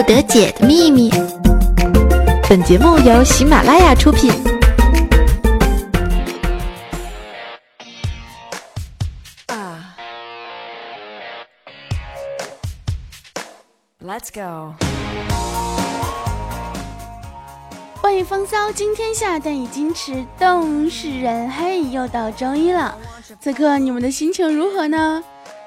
不得解的秘密。本节目由喜马拉雅出品。啊。let's go。欢迎风骚惊天下，但已矜持动世人。嘿，又到周一了，此刻你们的心情如何呢？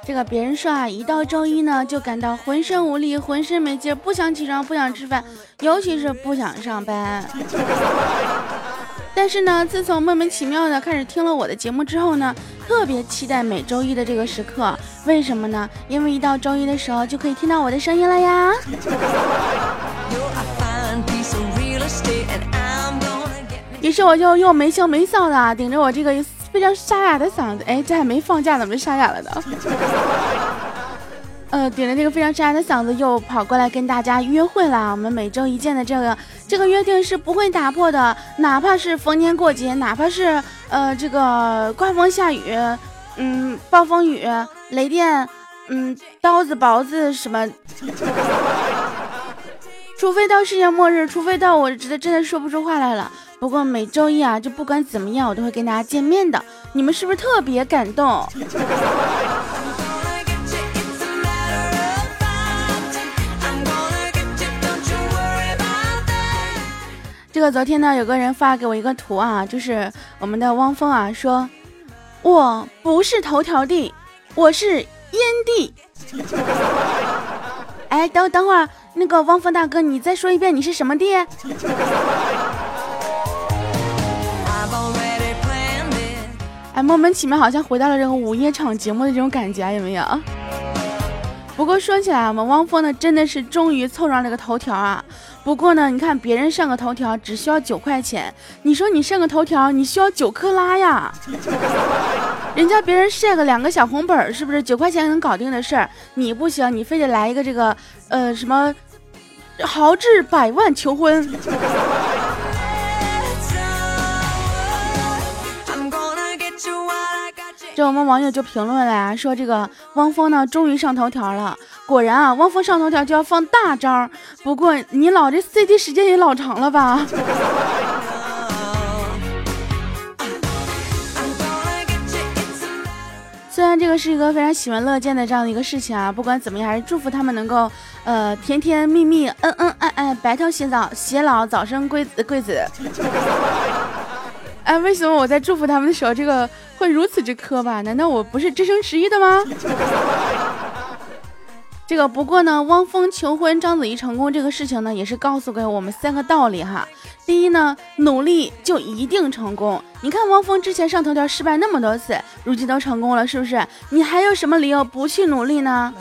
这个别人说啊，一到周一呢，就感到浑身无力，浑身没劲，不想起床，不想吃饭，尤其是不想上班。但是呢，自从莫名其妙的开始听了我的节目之后呢，特别期待每周一的这个时刻。为什么呢？因为一到周一的时候，就可以听到我的声音了呀。于是我就又没羞没臊的顶着我这个。非常沙哑的嗓子，哎，这还没放假怎么沙哑了呢？呃，顶着这个非常沙哑的嗓子，又跑过来跟大家约会了。我们每周一见的这个这个约定是不会打破的，哪怕是逢年过节，哪怕是呃这个刮风下雨，嗯，暴风雨、雷电，嗯，刀子、雹子什么，除非到世界末日，除非到我真的真的说不出话来了。不过每周一啊，就不管怎么样，我都会跟大家见面的。你们是不是特别感动？这个昨天呢，有个人发给我一个图啊，就是我们的汪峰啊，说我不是头条帝，我是烟帝。哎，等等会儿，那个汪峰大哥，你再说一遍，你是什么地？哎，莫名其妙，好像回到了这个午夜场节目的这种感觉，有没有？不过说起来，我们汪峰呢，真的是终于凑上了个头条啊。不过呢，你看别人上个头条只需要九块钱，你说你上个头条，你需要九克拉呀？人家别人晒个两个小红本，是不是九块钱能搞定的事儿？你不行，你非得来一个这个，呃，什么豪掷百万求婚？这我们网友就评论了呀，说这个汪峰呢终于上头条了。果然啊，汪峰上头条就要放大招。不过你老这 C D 时间也老长了吧？虽然这个是一个非常喜闻乐见的这样的一个事情啊，不管怎么样，还是祝福他们能够呃甜甜蜜蜜、恩恩爱爱、白头偕老、偕老、早生贵子贵子。哎，为什么我在祝福他们的时候，这个会如此之磕吧？难道我不是真生实意的吗？这个不过呢，汪峰求婚章子怡成功这个事情呢，也是告诉给我们三个道理哈。第一呢，努力就一定成功。你看汪峰之前上头条失败那么多次，如今都成功了，是不是？你还有什么理由不去努力呢？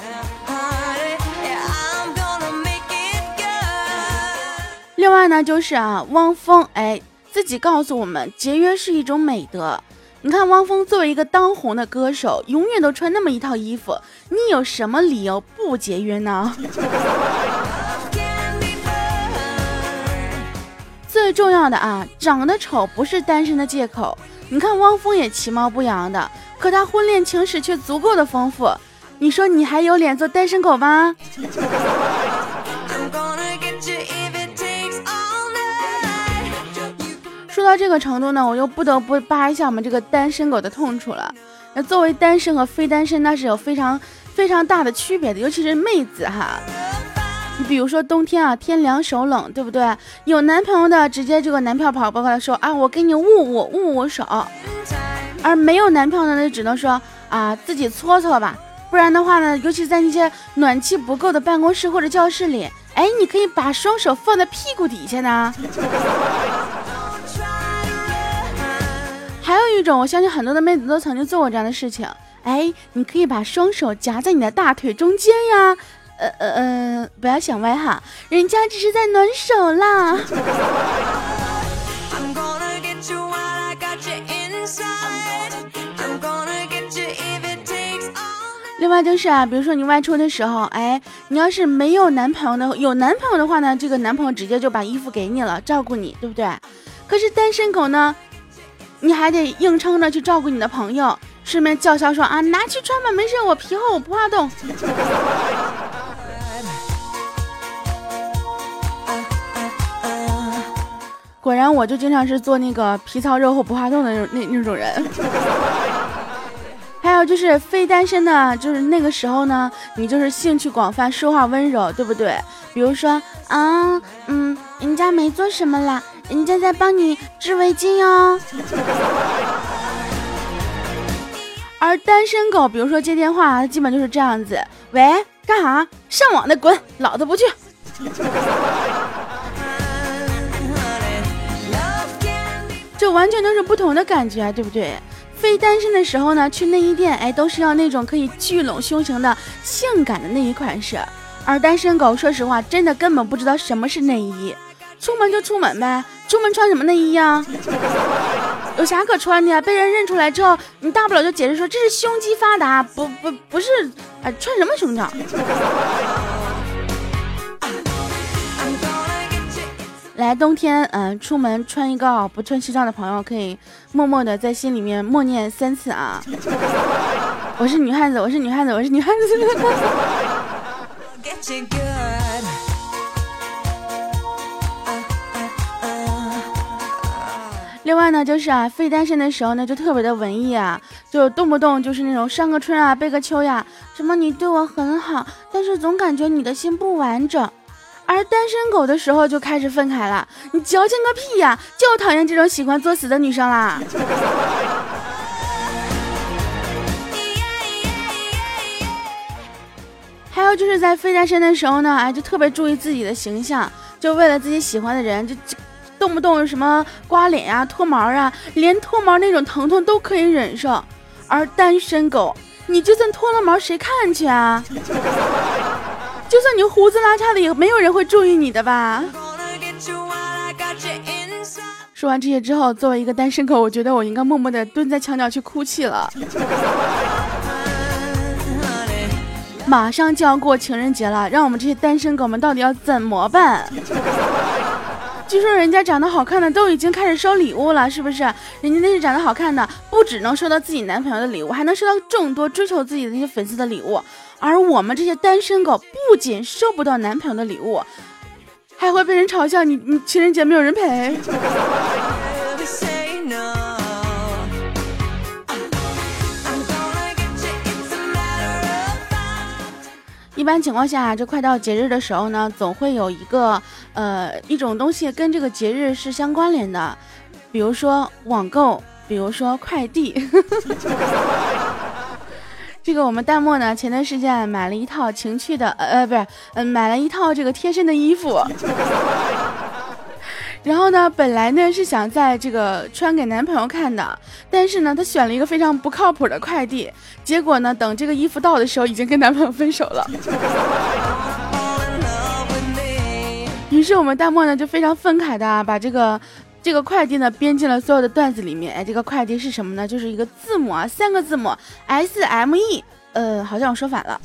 另外呢，就是啊，汪峰哎。自己告诉我们，节约是一种美德。你看，汪峰作为一个当红的歌手，永远都穿那么一套衣服，你有什么理由不节约呢？最重要的啊，长得丑不是单身的借口。你看，汪峰也其貌不扬的，可他婚恋情史却足够的丰富。你说你还有脸做单身狗吗？说到这个程度呢，我又不得不扒一下我们这个单身狗的痛处了。那作为单身和非单身，那是有非常非常大的区别的，尤其是妹子哈。你比如说冬天啊，天凉手冷，对不对？有男朋友的直接这个男票跑过来说啊，我给你捂捂捂捂手。而没有男朋友的那只能说啊，自己搓搓吧。不然的话呢，尤其在那些暖气不够的办公室或者教室里，哎，你可以把双手放在屁股底下呢。还有一种，我相信很多的妹子都曾经做过这样的事情。哎，你可以把双手夹在你的大腿中间呀。呃呃呃，不要想歪哈，人家只是在暖手啦。另外就是啊，比如说你外出的时候，哎，你要是没有男朋友的，有男朋友的话呢，这个男朋友直接就把衣服给你了，照顾你，对不对？可是单身狗呢？你还得硬撑着去照顾你的朋友，顺便叫嚣说啊，拿去穿吧，没事，我皮厚，我不怕冻。果然，我就经常是做那个皮糙肉厚不怕冻的那那那种人。还有就是非单身的，就是那个时候呢，你就是兴趣广泛，说话温柔，对不对？比如说啊，嗯，人家没做什么啦。人家在帮你织围巾哟。而单身狗，比如说接电话，基本就是这样子：喂，干啥？上网的滚，老子不去。这完全都是不同的感觉，对不对？非单身的时候呢，去内衣店，哎，都是要那种可以聚拢胸型的性感的内衣款式。而单身狗，说实话，真的根本不知道什么是内衣，出门就出门呗，出门穿什么内衣呀？有啥可穿的呀？被人认出来之后，你大不了就解释说这是胸肌发达，不不不是，哎，穿什么胸罩？来冬天，嗯，出门穿一个不穿西装的朋友，可以默默的在心里面默念三次啊！我是女汉子，我是女汉子，我是女汉子。另外呢，就是啊，非单身的时候呢，就特别的文艺啊，就动不动就是那种上个春啊，背个秋呀，什么你对我很好，但是总感觉你的心不完整。而单身狗的时候就开始愤慨了，你矫情个屁呀！就讨厌这种喜欢作死的女生啦。还有就是在非单身的时候呢，哎，就特别注意自己的形象，就为了自己喜欢的人，就动不动什么刮脸呀、脱毛啊，连脱毛那种疼痛都可以忍受。而单身狗，你就算脱了毛，谁看去啊？就算你胡子拉碴的，也没有人会注意你的吧。说完这些之后，作为一个单身狗，我觉得我应该默默的蹲在墙角去哭泣了。马上就要过情人节了，让我们这些单身狗们到底要怎么办？据说人家长得好看的都已经开始收礼物了，是不是？人家那些长得好看的，不只能收到自己男朋友的礼物，还能收到众多追求自己的那些粉丝的礼物。而我们这些单身狗不仅收不到男朋友的礼物，还会被人嘲笑你你情人节没有人陪。一般情况下，这快到节日的时候呢，总会有一个呃一种东西跟这个节日是相关联的，比如说网购，比如说快递。这个我们弹幕呢，前段时间买了一套情趣的，呃呃，不是，嗯，买了一套这个贴身的衣服。然后呢，本来呢是想在这个穿给男朋友看的，但是呢，她选了一个非常不靠谱的快递，结果呢，等这个衣服到的时候，已经跟男朋友分手了。于是我们弹幕呢就非常愤慨的啊把这个。这个快递呢编进了所有的段子里面，哎，这个快递是什么呢？就是一个字母啊，三个字母 S M E，呃，好像我说反了。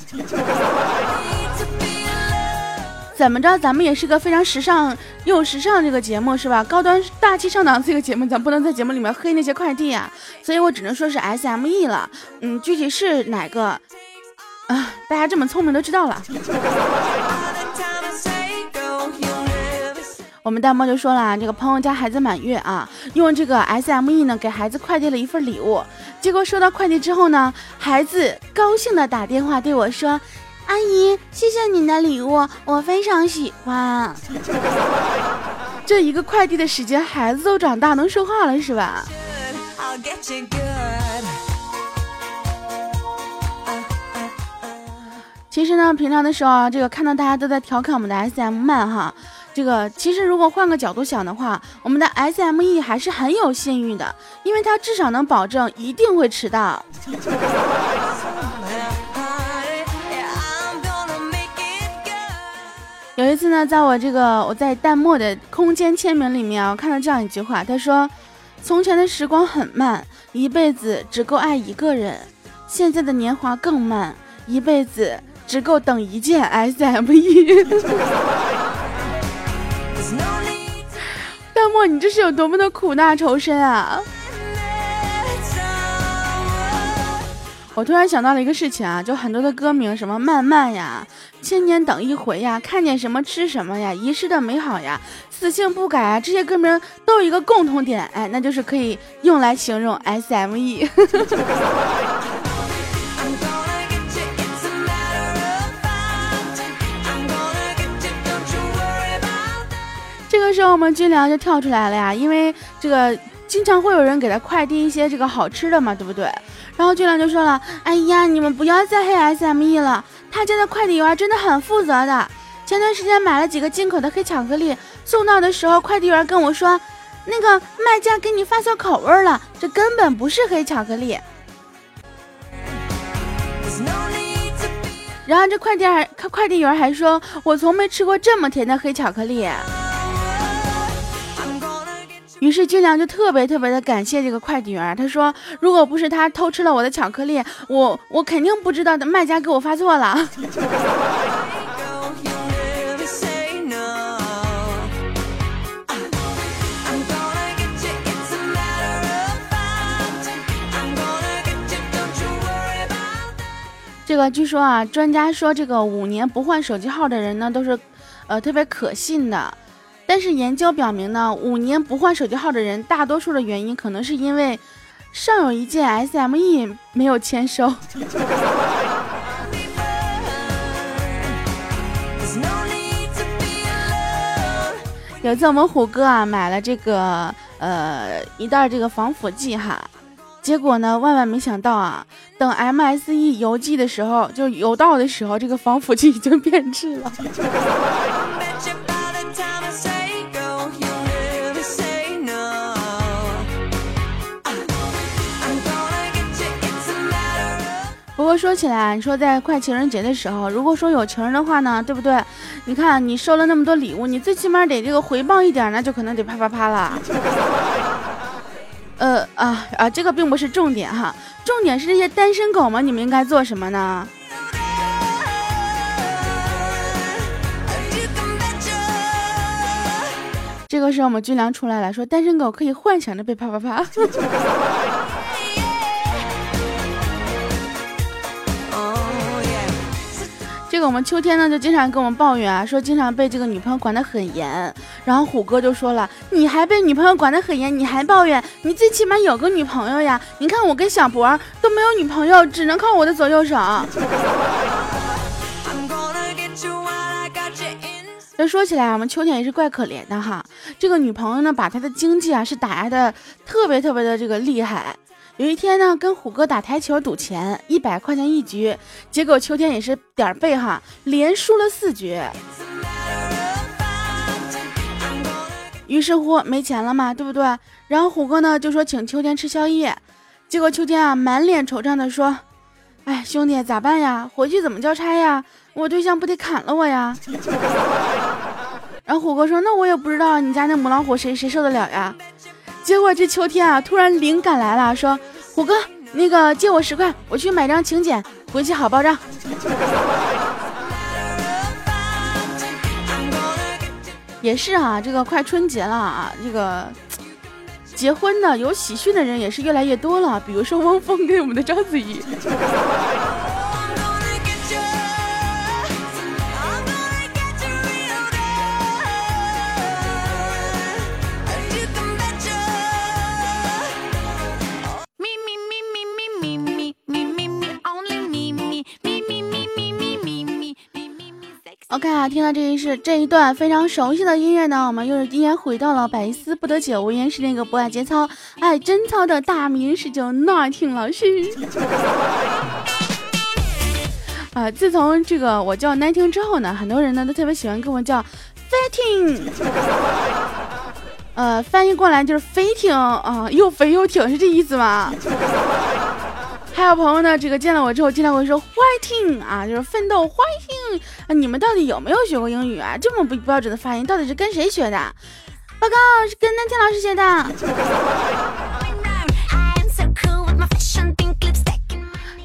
怎么着，咱们也是个非常时尚又时尚这个节目是吧？高端大气上档次一个节目，咱不能在节目里面黑那些快递啊，所以我只能说是 S M E 了。嗯，具体是哪个啊？大家这么聪明都知道了。我们弹幕就说了，这个朋友家孩子满月啊，用这个 S M E 呢给孩子快递了一份礼物。结果收到快递之后呢，孩子高兴的打电话对我说：“阿姨，谢谢你的礼物，我非常喜欢。”这一个快递的时间，孩子都长大能说话了是吧？其实呢，平常的时候啊，这个看到大家都在调侃我们的 S M 慢哈。这个其实如果换个角度想的话，我们的 S M E 还是很有信誉的，因为它至少能保证一定会迟到。有一次呢，在我这个我在弹幕的空间签名里面啊，我看到这样一句话，他说：“从前的时光很慢，一辈子只够爱一个人；现在的年华更慢，一辈子只够等一件 S M E。”淡漠，你这是有多么的苦大仇深啊！我突然想到了一个事情啊，就很多的歌名，什么慢慢呀，千年等一回呀，看见什么吃什么呀，遗失的美好呀，死性不改啊，这些歌名都有一个共同点，哎，那就是可以用来形容 SME。这个时候，我们军粮就跳出来了呀，因为这个经常会有人给他快递一些这个好吃的嘛，对不对？然后俊良就说了：“哎呀，你们不要再黑 SME 了，他家的快递员真的很负责的。前段时间买了几个进口的黑巧克力，送到的时候，快递员跟我说，那个卖家给你发错口味了，这根本不是黑巧克力。然后这快递还快递员还说，我从没吃过这么甜的黑巧克力。”于是俊良就特别特别的感谢这个快递员，他说：“如果不是他偷吃了我的巧克力，我我肯定不知道的卖家给我发错了。”这个据说啊，专家说这个五年不换手机号的人呢，都是，呃，特别可信的。但是研究表明呢，五年不换手机号的人，大多数的原因可能是因为上有一件 SME 没有签收。有次我们虎哥啊买了这个呃一袋这个防腐剂哈，结果呢万万没想到啊，等 MSE 邮寄的时候，就邮到的时候，这个防腐剂已经变质了。说起来，你说在快情人节的时候，如果说有情人的话呢，对不对？你看你收了那么多礼物，你最起码得这个回报一点，那就可能得啪啪啪了。呃啊啊，这个并不是重点哈，重点是这些单身狗们，你们应该做什么呢？这个时候我们军粮出来了，说单身狗可以幻想着被啪啪啪。这个我们秋天呢就经常跟我们抱怨啊，说经常被这个女朋友管得很严。然后虎哥就说了，你还被女朋友管得很严，你还抱怨？你最起码有个女朋友呀！你看我跟小博都没有女朋友，只能靠我的左右手。这说起来，我们秋天也是怪可怜的哈。这个女朋友呢，把他的经济啊是打压的特别特别的这个厉害。有一天呢，跟虎哥打台球赌钱，一百块钱一局，结果秋天也是点背哈，连输了四局。于是乎没钱了嘛，对不对？然后虎哥呢就说请秋天吃宵夜，结果秋天啊满脸惆怅的说：“哎，兄弟咋办呀？回去怎么交差呀？我对象不得砍了我呀？” 然后虎哥说：“那我也不知道你家那母老虎谁谁受得了呀？”结果这秋天啊，突然灵感来了，说：“虎哥，那个借我十块，我去买张请柬，回去好报账。”也是啊，这个快春节了啊，这个结婚的有喜讯的人也是越来越多了，比如说汪峰跟我们的章子怡。听到这一是这一段非常熟悉的音乐呢，我们又是依然回到了百思不得解，无言是那个不爱节操爱贞操的大名十九那听老师。啊，自从这个我叫难听之后呢，很多人呢都特别喜欢跟我叫 fighting，呃，翻译过来就是飞挺啊，又肥又挺是这意思吗？还有朋友呢，这个见了我之后，经常会说 fighting 啊，就是奋斗 fighting 啊。你们到底有没有学过英语啊？这么不标准的发音，到底是跟谁学的？报告是跟南天老师学的。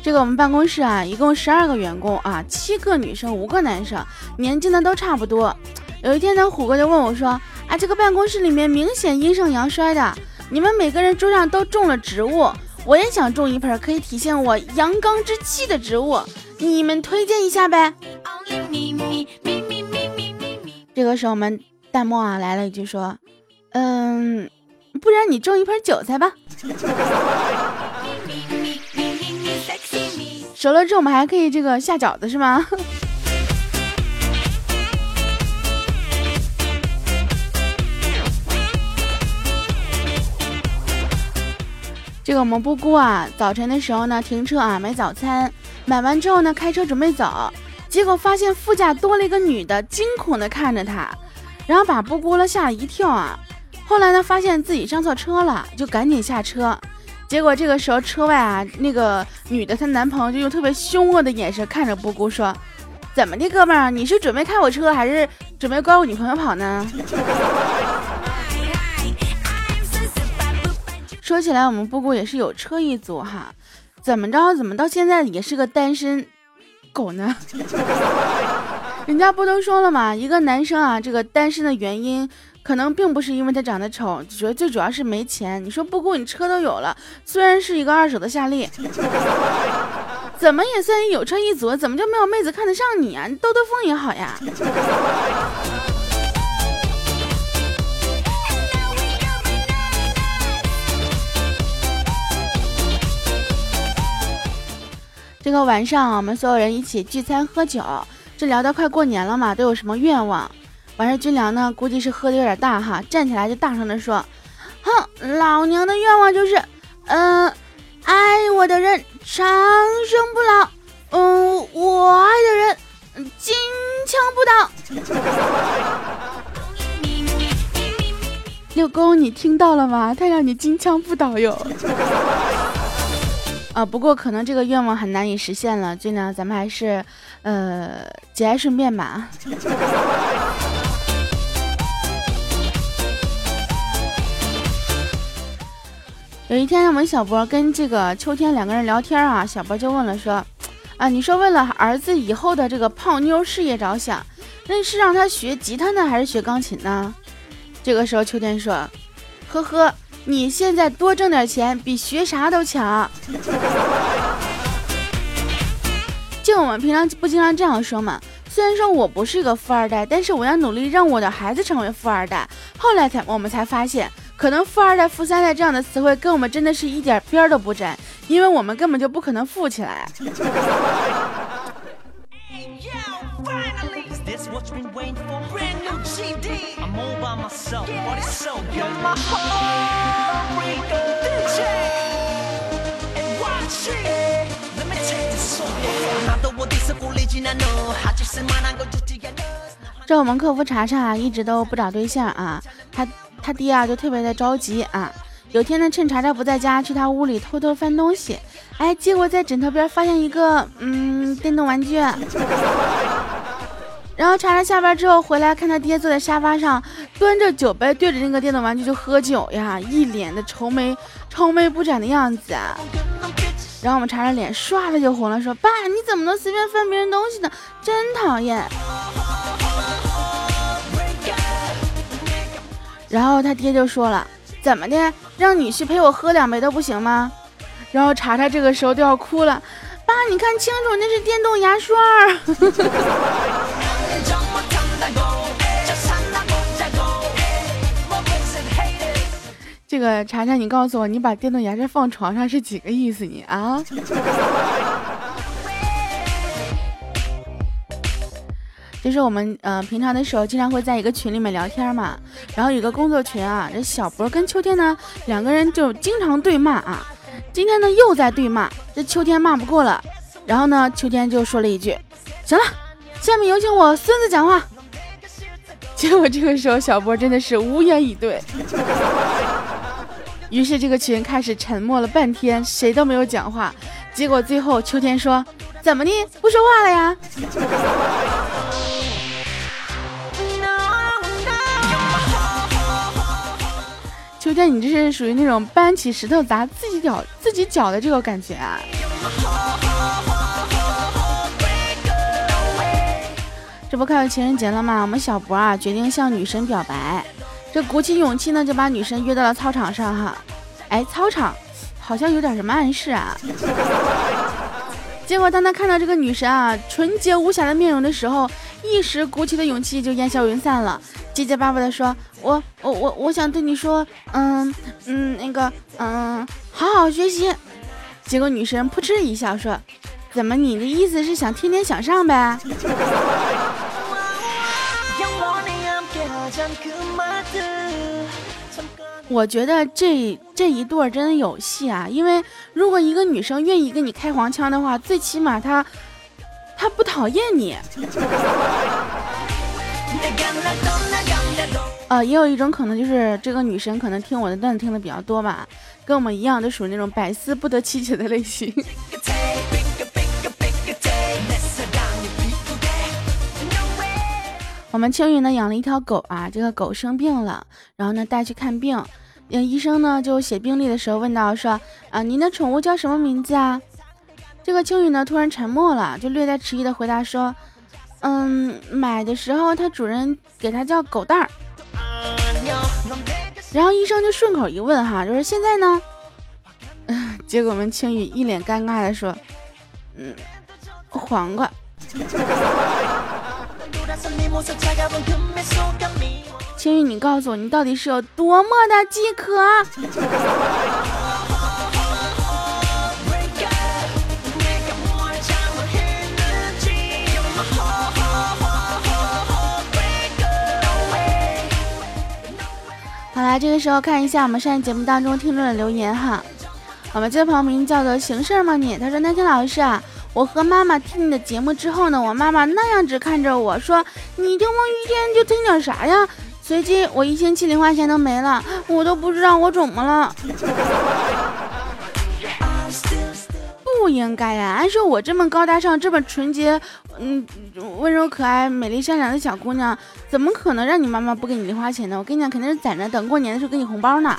这个我们办公室啊，一共十二个员工啊，七个女生，五个男生，年纪呢都差不多。有一天呢，虎哥就问我说：“啊，这个办公室里面明显阴盛阳衰的，你们每个人桌上都种了植物。”我也想种一盆可以体现我阳刚之气的植物，你们推荐一下呗。这个时候，我们弹幕啊来了一句说：“嗯，不然你种一盆韭菜吧。”熟了之后，我们还可以这个下饺子是吗？这个我们布姑啊，早晨的时候呢，停车啊买早餐，买完之后呢，开车准备走，结果发现副驾多了一个女的，惊恐的看着他，然后把布姑了吓了一跳啊。后来呢，发现自己上错车了，就赶紧下车。结果这个时候车外啊，那个女的她男朋友就用特别凶恶的眼神看着布姑说：“怎么的，哥们儿，你是准备开我车，还是准备拐我女朋友跑呢？”说起来，我们布谷也是有车一族哈，怎么着？怎么到现在也是个单身狗呢？人家不都说了吗？一个男生啊，这个单身的原因。可能并不是因为他长得丑，主要最主要是没钱。你说不顾你车都有了，虽然是一个二手的夏利，怎么也算有车一族，怎么就没有妹子看得上你啊？你兜兜风也好呀。这个晚上我们所有人一起聚餐喝酒，这聊到快过年了嘛，都有什么愿望？完事，军粮呢，估计是喝的有点大哈，站起来就大声的说：“哼，老娘的愿望就是，嗯，爱我的人长生不老，嗯，我爱的人金枪不倒。”六公，你听到了吗？他让你金枪不倒哟。啊，不过可能这个愿望很难以实现了，尽量，咱们还是，呃，节哀顺变吧。有一天，我们小博跟这个秋天两个人聊天啊，小博就问了说：“啊，你说为了儿子以后的这个泡妞事业着想，那是让他学吉他呢，还是学钢琴呢？”这个时候，秋天说：“呵呵，你现在多挣点钱比学啥都强。就我们平常不经常这样说吗？虽然说我不是一个富二代，但是我要努力让我的孩子成为富二代。后来才我们才发现。”可能富二代、富三代这样的词汇跟我们真的是一点边都不沾，因为我们根本就不可能富起来。这我们客服查查一直都不找对象啊，他。他爹啊，就特别的着急啊。有天呢，趁查查不在家，去他屋里偷偷翻东西，哎，结果在枕头边发现一个嗯电动玩具。然后查查下班之后回来，看他爹坐在沙发上，端着酒杯对着那个电动玩具就喝酒呀，一脸的愁眉愁眉不展的样子。然后我们查查脸唰的就红了，说：“爸，你怎么能随便翻别人东西呢？真讨厌。”然后他爹就说了：“怎么的，让女婿陪我喝两杯都不行吗？”然后查查这个时候都要哭了：“爸，你看清楚，那是电动牙刷。”这个查查，你告诉我，你把电动牙刷放床上是几个意思？你啊？就是我们呃平常的时候经常会在一个群里面聊天嘛，然后有个工作群啊，这小博跟秋天呢两个人就经常对骂啊，今天呢又在对骂，这秋天骂不过了，然后呢秋天就说了一句，行了，下面有请我孙子讲话。结果这个时候小博真的是无言以对，于是这个群开始沉默了半天，谁都没有讲话，结果最后秋天说，怎么的不说话了呀？秋天，你这是属于那种搬起石头砸自己脚、自己脚的这个感觉啊！这不快要情人节了吗？我们小博啊决定向女神表白，这鼓起勇气呢就把女神约到了操场上哈。哎，操场好像有点什么暗示啊。结果当他看到这个女神啊纯洁无瑕的面容的时候，一时鼓起的勇气就烟消云散了，结结巴巴的说：“我我我我想对你说，嗯嗯那个嗯好好学习。”结果女神扑哧一笑说：“怎么你的意思是想天天向上呗？” 我觉得这这一对儿真的有戏啊！因为如果一个女生愿意跟你开黄腔的话，最起码她她不讨厌你。呃，也有一种可能就是这个女生可能听我的段子听的比较多吧，跟我们一样都属于那种百思不得其解的类型。我们青云呢养了一条狗啊，这个狗生病了，然后呢带去看病，嗯，医生呢就写病历的时候问到说啊，您的宠物叫什么名字啊？这个青云呢突然沉默了，就略带迟疑的回答说，嗯，买的时候它主人给它叫狗蛋儿。然后医生就顺口一问哈，就是现在呢？结果我们青雨一脸尴尬的说，嗯，黄瓜。青玉，你告诉我，你到底是有多么的饥渴？好啦，这个时候看一下我们上一节目当中听众的留言哈。我们这位朋友名叫做行事吗你？他说：那天老师啊。我和妈妈听你的节目之后呢，我妈妈那样子看着我说：“你听王一天就听点啥呀？”随即我一星期零花钱都没了，我都不知道我怎么了。不应该呀！按说我这么高大上、这么纯洁、嗯温柔可爱、美丽善良的小姑娘，怎么可能让你妈妈不给你零花钱呢？我跟你讲，肯定是攒着等过年的时候给你红包呢。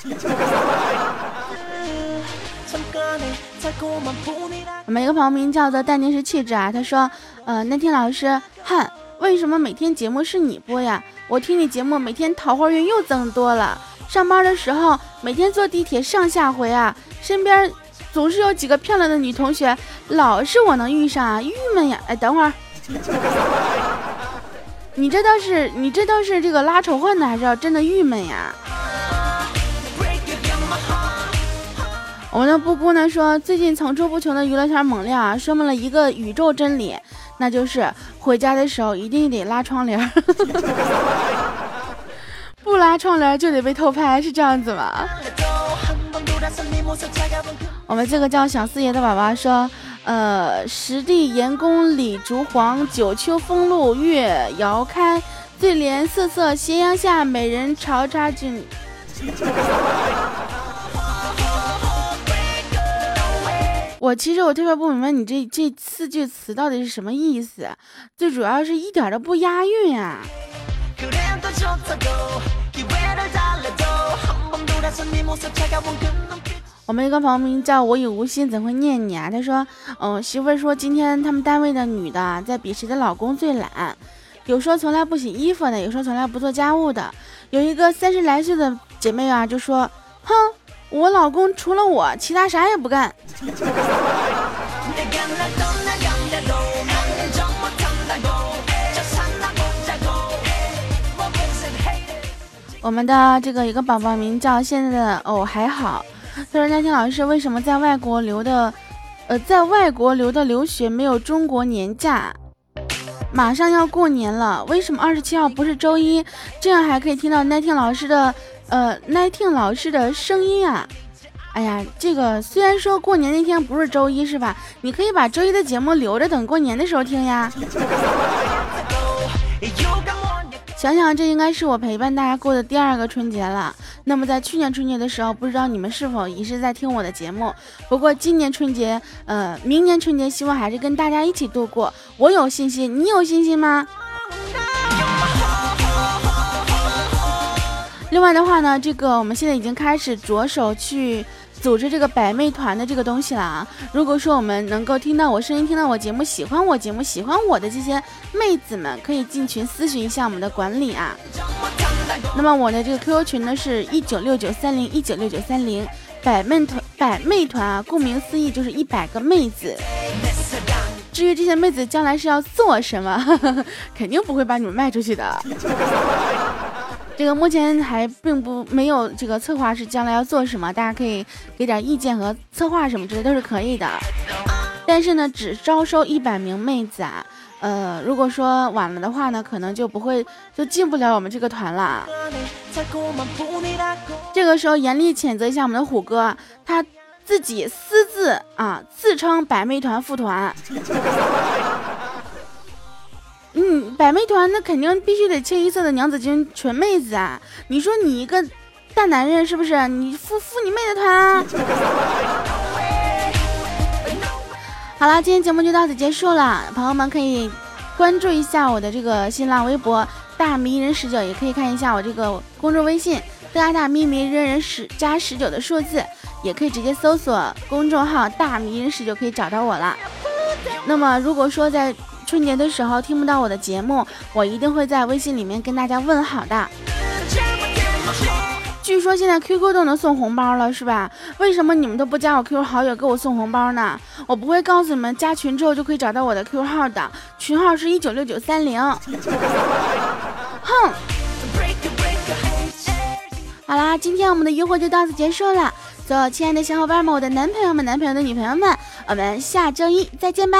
我们一个朋友名叫做淡定是气质啊，他说，呃，那天老师，哼，为什么每天节目是你播呀？我听你节目，每天桃花运又增多了。上班的时候，每天坐地铁上下回啊，身边总是有几个漂亮的女同学，老是我能遇上啊，郁闷呀。哎，等会儿，你这倒是，你这倒是这个拉仇恨呢，还是要真的郁闷呀？我们的布布呢说，最近层出不穷的娱乐圈猛料啊，说明了一个宇宙真理，那就是回家的时候一定得拉窗帘，不拉窗帘就得被偷拍，是这样子吗？我们这个叫小四爷的宝宝说，呃，十地岩宫李竹黄，九秋风露月遥开，醉莲瑟瑟斜阳下，美人朝插君。我其实我特别不明白你这这四句词到底是什么意思，最主要是一点都不押韵啊。我们一个朋友名叫我已无心怎会念你啊？他说，嗯，媳妇说今天他们单位的女的在比谁的老公最懒，有说从来不洗衣服的，有说从来不做家务的，有一个三十来岁的姐妹啊就说，哼。我老公除了我，其他啥也不干。我们的这个一个宝宝名叫现在的哦还好，他说那天老师为什么在外国留的，呃，在外国留的留学没有中国年假？马上要过年了，为什么二十七号不是周一？这样还可以听到那天老师的。呃，奈听老师的声音啊，哎呀，这个虽然说过年那天不是周一，是吧？你可以把周一的节目留着，等过年的时候听呀。想想这应该是我陪伴大家过的第二个春节了。那么在去年春节的时候，不知道你们是否也是在听我的节目？不过今年春节，呃，明年春节希望还是跟大家一起度过。我有信心，你有信心吗？另外的话呢，这个我们现在已经开始着手去组织这个百媚团的这个东西了啊。如果说我们能够听到我声音，听到我节目，喜欢我节目，喜欢我的这些妹子们，可以进群咨询一下我们的管理啊。那么我的这个 QQ 群呢是一九六九三零一九六九三零，百媚团百。百妹团啊，顾名思义就是一百个妹子。至于这些妹子将来是要做什么，肯定不会把你们卖出去的。这个目前还并不没有这个策划是将来要做什么，大家可以给点意见和策划什么之类都是可以的。但是呢，只招收一百名妹子啊，呃，如果说晚了的话呢，可能就不会就进不了我们这个团了。这个时候严厉谴责一下我们的虎哥，他。自己私自啊自称百媚团副团，嗯，百媚团那肯定必须得清一色的娘子军纯妹子啊！你说你一个大男人是不是？你副副你妹的团啊！好了，今天节目就到此结束了，朋友们可以关注一下我的这个新浪微博大迷人十九，也可以看一下我这个公众微信大大咪咪人人十加十九的数字。也可以直接搜索公众号“大迷人十”就可以找到我了。那么，如果说在春节的时候听不到我的节目，我一定会在微信里面跟大家问好的。据说现在 QQ 都能送红包了，是吧？为什么你们都不加我 QQ 好友给我送红包呢？我不会告诉你们，加群之后就可以找到我的 QQ 号的，群号是一九六九三零。哼！好啦，今天我们的约会就到此结束了。所有亲爱的小伙伴们，我的男朋友们、男朋友的女朋友们，我们下周一再见吧！